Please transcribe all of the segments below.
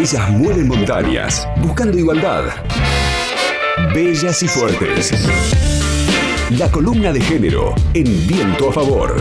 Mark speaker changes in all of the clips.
Speaker 1: Ellas mueven montañas, buscando igualdad. Bellas y fuertes. La columna de género en viento a favor.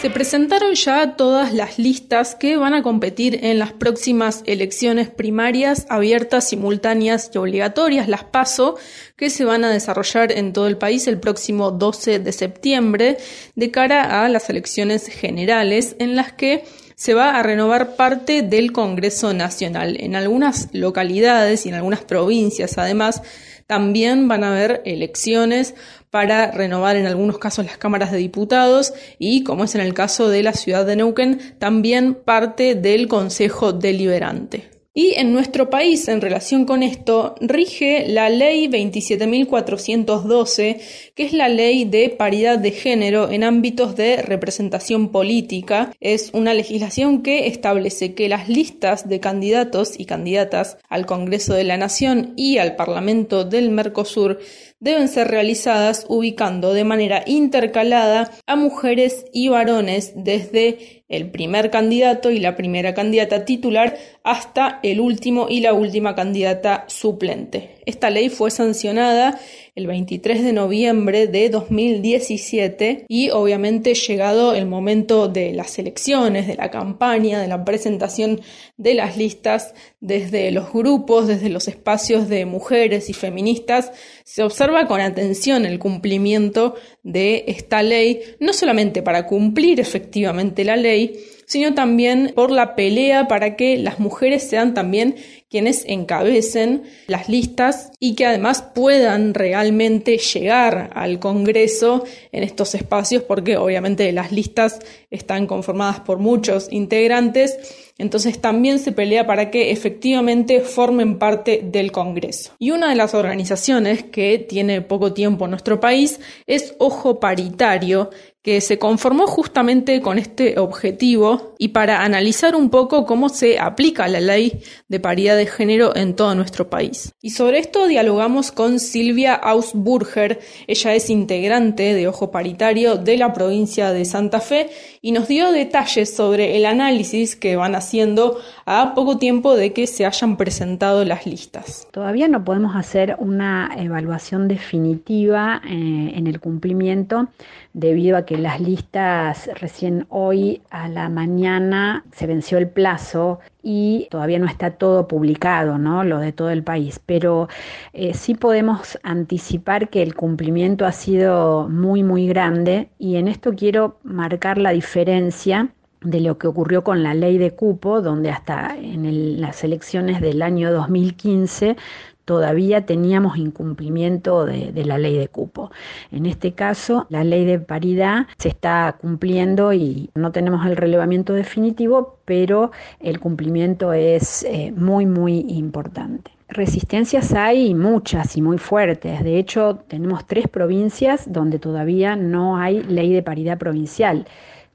Speaker 2: Se presentaron ya todas las listas que van a competir en las próximas elecciones primarias abiertas, simultáneas y obligatorias, las PASO, que se van a desarrollar en todo el país el próximo 12 de septiembre de cara a las elecciones generales en las que se va a renovar parte del Congreso Nacional. En algunas localidades y en algunas provincias, además, también van a haber elecciones para renovar en algunos casos las cámaras de diputados y, como es en el caso de la ciudad de Neuquén, también parte del Consejo Deliberante. Y en nuestro país, en relación con esto, rige la ley 27.412, que es la ley de paridad de género en ámbitos de representación política. Es una legislación que establece que las listas de candidatos y candidatas al Congreso de la Nación y al Parlamento del Mercosur deben ser realizadas ubicando de manera intercalada a mujeres y varones desde el primer candidato y la primera candidata titular hasta el último y la última candidata suplente. Esta ley fue sancionada el 23 de noviembre de 2017 y obviamente llegado el momento de las elecciones, de la campaña, de la presentación de las listas desde los grupos, desde los espacios de mujeres y feministas, se observa con atención el cumplimiento de esta ley, no solamente para cumplir efectivamente la ley, sino también por la pelea para que las mujeres sean también quienes encabecen las listas y que además puedan realmente llegar al Congreso en estos espacios porque obviamente las listas están conformadas por muchos integrantes, entonces también se pelea para que efectivamente formen parte del Congreso. Y una de las organizaciones que tiene poco tiempo en nuestro país es Ojo Paritario, que se conformó justamente con este objetivo y para analizar un poco cómo se aplica la ley de paridad de género en todo nuestro país. Y sobre esto dialogamos con Silvia Ausburger, ella es integrante de Ojo Paritario de la provincia de Santa Fe y nos dio detalles sobre el análisis que van haciendo a poco tiempo de que se hayan presentado las listas.
Speaker 3: Todavía no podemos hacer una evaluación definitiva eh, en el cumplimiento debido a que las listas recién hoy a la mañana se venció el plazo y todavía no está todo publicado, ¿no? Lo de todo el país, pero eh, sí podemos anticipar que el cumplimiento ha sido muy, muy grande y en esto quiero marcar la diferencia de lo que ocurrió con la ley de cupo, donde hasta en las elecciones del año 2015 todavía teníamos incumplimiento de, la ley de cupo. En este caso, la ley de paridad se está cumpliendo y no tenemos el relevamiento definitivo, pero el cumplimiento es eh, muy, muy importante. Resistencias hay muchas y muy fuertes. De hecho, tenemos tres provincias donde todavía no hay ley de paridad provincial.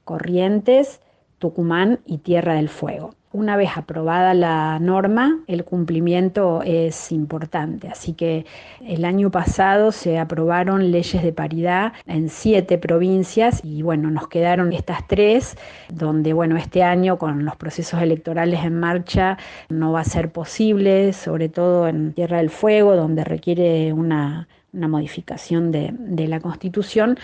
Speaker 3: Corrientes, Tucumán y Tierra del Fuego. Una vez aprobada la norma, el cumplimiento es importante. Así que el año pasado se aprobaron leyes de paridad en siete provincias y bueno, nos quedaron estas tres, donde bueno, este año con los procesos electorales en marcha no va a ser posible, sobre todo en Tierra del Fuego, donde requiere una modificación de, de, la Constitución,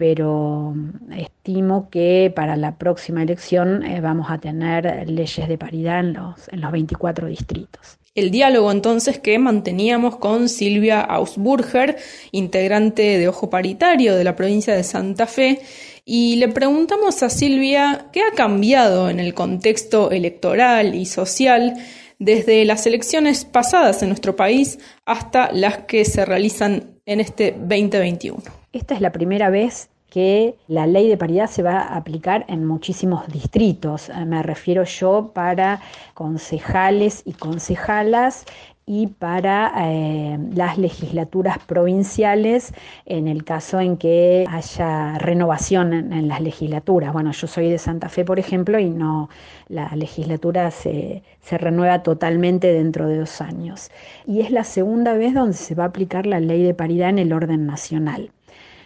Speaker 3: pero estimo que para la próxima elección eh, vamos a tener leyes de paridad en los, en los 24 distritos.
Speaker 2: El diálogo entonces que manteníamos con Silvia Ausburger, integrante de Ojo Paritario de la provincia de Santa Fe, y le preguntamos a Silvia qué ha cambiado en el contexto electoral y social desde las elecciones pasadas en nuestro país hasta las que se realizan en este 2021.
Speaker 3: Esta es la primera vez que la ley de paridad se va a aplicar en muchísimos distritos. Eh, me refiero yo para concejales y concejalas y para eh, las legislaturas provinciales en el caso en que haya renovación en, las legislaturas. Bueno, yo soy de Santa Fe, por ejemplo, y no la legislatura se, se renueva totalmente dentro de dos años. Y es la segunda vez donde se va a aplicar la ley de paridad en el orden nacional.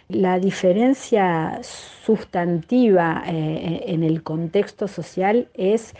Speaker 3: La diferencia sustantiva eh, en el contexto social es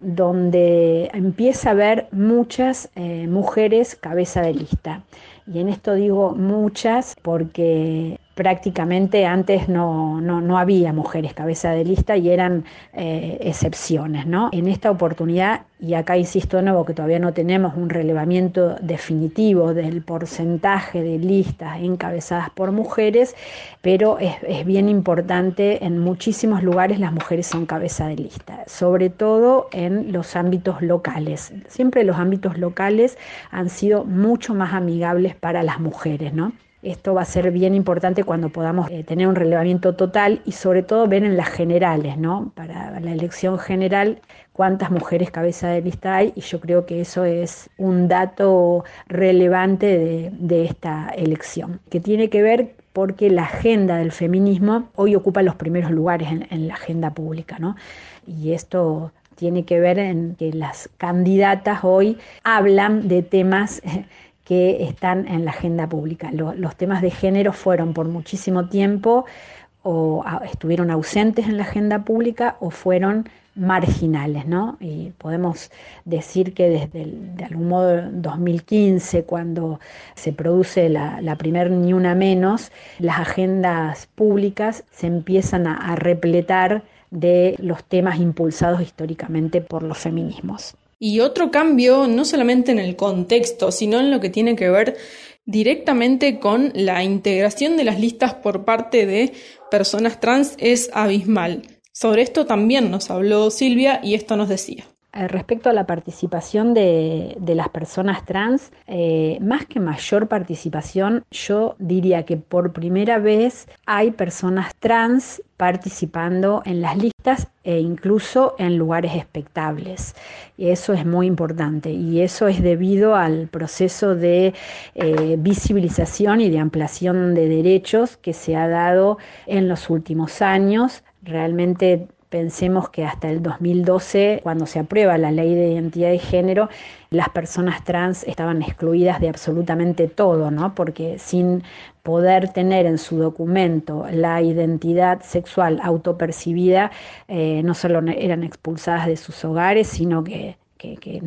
Speaker 3: donde empieza a haber muchas eh, mujeres cabeza de lista. Y en esto digo muchas porque prácticamente antes no, no, había mujeres cabeza de lista y eran eh, excepciones. ¿no? En esta oportunidad, y acá insisto de nuevo que todavía no tenemos un relevamiento definitivo del porcentaje de listas encabezadas por mujeres, pero es, es bien importante, en muchísimos lugares las mujeres son cabeza de lista, sobre todo en los ámbitos locales. Siempre los ámbitos locales han sido mucho más amigables para las mujeres, ¿no? Esto va a ser bien importante cuando podamos eh, tener un relevamiento total y sobre todo ver en las generales, ¿no? Para la elección general cuántas mujeres cabeza de lista hay y yo creo que eso es un dato relevante de, esta elección, que tiene que ver porque la agenda del feminismo hoy ocupa los primeros lugares en, en la agenda pública, ¿no? Y esto tiene que ver en que las candidatas hoy hablan de temas que están en la agenda pública. los temas de género fueron por muchísimo tiempo o estuvieron ausentes en la agenda pública o fueron marginales, ¿no? Y podemos decir que desde de algún modo 2015, cuando se produce la, la primer Ni Una Menos, las agendas públicas se empiezan a repletar de los temas impulsados históricamente por los feminismos.
Speaker 2: Y otro cambio, no solamente en el contexto, sino en lo que tiene que ver directamente con la integración de las listas por parte de personas trans, es abismal. Sobre esto también nos habló Silvia y esto nos decía.
Speaker 3: Eh, respecto a la participación de, las personas trans, eh, más que mayor participación, yo diría que por primera vez hay personas trans participando en las listas e incluso en lugares expectables. Y eso es muy importante y eso es debido al proceso de eh, visibilización y de ampliación de derechos que se ha dado en los últimos años. Realmente Pensemos que hasta el 2012, cuando se aprueba la ley de identidad de género, las personas trans estaban excluidas de absolutamente todo, ¿no? Porque sin poder tener en su documento la identidad sexual autopercibida, eh, no solo eran expulsadas de sus hogares, sino que que,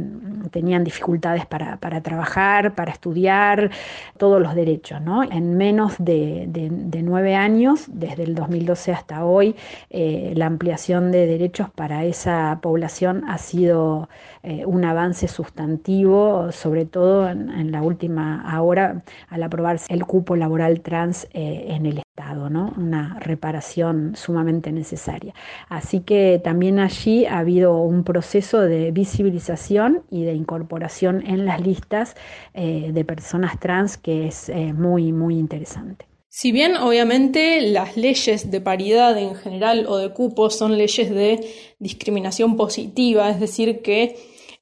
Speaker 3: tenían dificultades para, trabajar, para estudiar, todos los derechos. ¿no? En menos de, nueve años, desde el 2012 hasta hoy, eh, la ampliación de derechos para esa población ha sido eh, un avance sustantivo, sobre todo en, la última hora, al aprobarse el cupo laboral trans eh, en el ¿no? una reparación sumamente necesaria. Así que también allí ha habido un proceso de visibilización y de incorporación en las listas eh, de personas trans que es eh, muy, muy interesante.
Speaker 2: Si bien obviamente las leyes de paridad en general o de cupos son leyes de discriminación positiva, es decir, que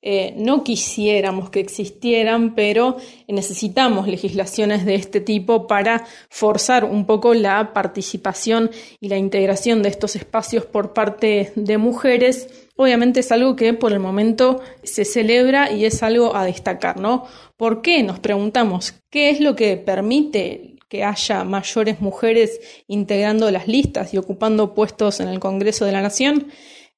Speaker 2: eh, no quisiéramos que existieran, pero necesitamos legislaciones de este tipo para forzar un poco la participación y la integración de estos espacios por parte de mujeres. Obviamente es algo que por el momento se celebra y es algo a destacar, ¿no? ¿Por qué? Nos preguntamos, ¿qué es lo que permite que haya mayores mujeres integrando las listas y ocupando puestos en el Congreso de la Nación?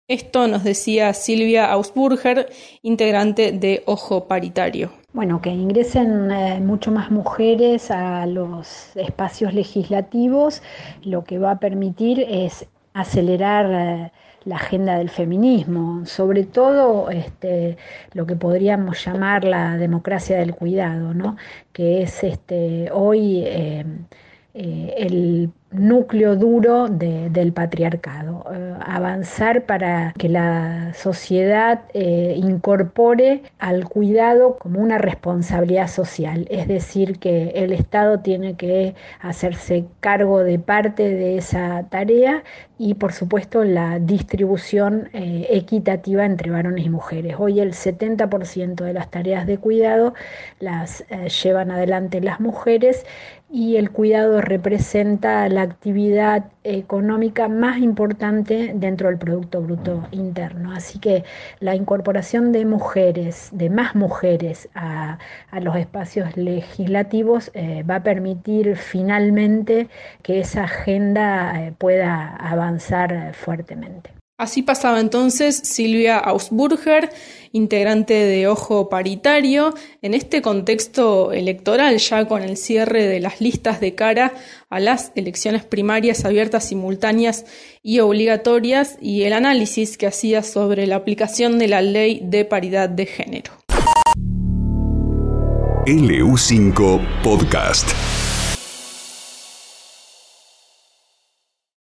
Speaker 2: Esto nos decía Silvia Ausburger, integrante de Ojo Paritario.
Speaker 3: Bueno, que ingresen eh, mucho más mujeres a los espacios legislativos, lo que va a permitir es acelerar eh, la agenda del feminismo, sobre todo este, lo que podríamos llamar la democracia del cuidado, ¿no? que es este, hoy eh, el núcleo duro del patriarcado, avanzar para que la sociedad eh, incorpore al cuidado como una responsabilidad social, es decir, que el Estado tiene que hacerse cargo de parte de esa tarea y por supuesto la distribución eh, equitativa entre varones y mujeres. Hoy el 70% de las tareas de cuidado las llevan adelante las mujeres y el cuidado representa la actividad económica más importante dentro del Producto Bruto Interno. Así que la incorporación de mujeres, de más mujeres a, los espacios legislativos eh, va a permitir finalmente que esa agenda eh, pueda avanzar fuertemente.
Speaker 2: Así pasaba entonces Silvia Ausburger, integrante de Ojo Paritario, en este contexto electoral, ya con el cierre de las listas de cara a las elecciones primarias abiertas, simultáneas y obligatorias, y el análisis que hacía sobre la aplicación de la ley de paridad de género.
Speaker 1: LU5 Podcast.